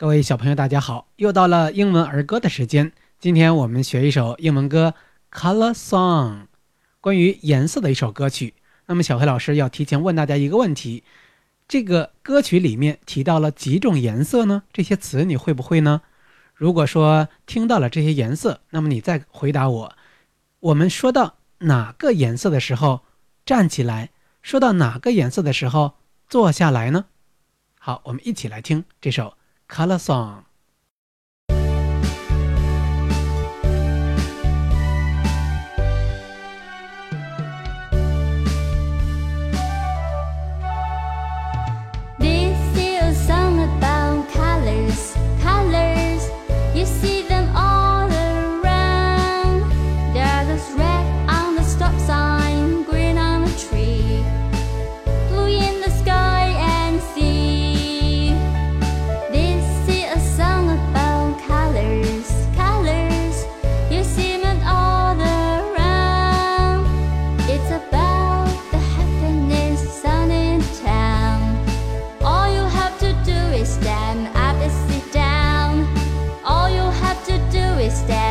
各位小朋友，大家好！又到了英文儿歌的时间。今天我们学一首英文歌《Color Song》，关于颜色的一首歌曲。那么小黑老师要提前问大家一个问题：这个歌曲里面提到了几种颜色呢？这些词你会不会呢？如果说听到了这些颜色，那么你再回答我：我们说到哪个颜色的时候站起来？说到哪个颜色的时候坐下来呢？好，我们一起来听这首。Color song step.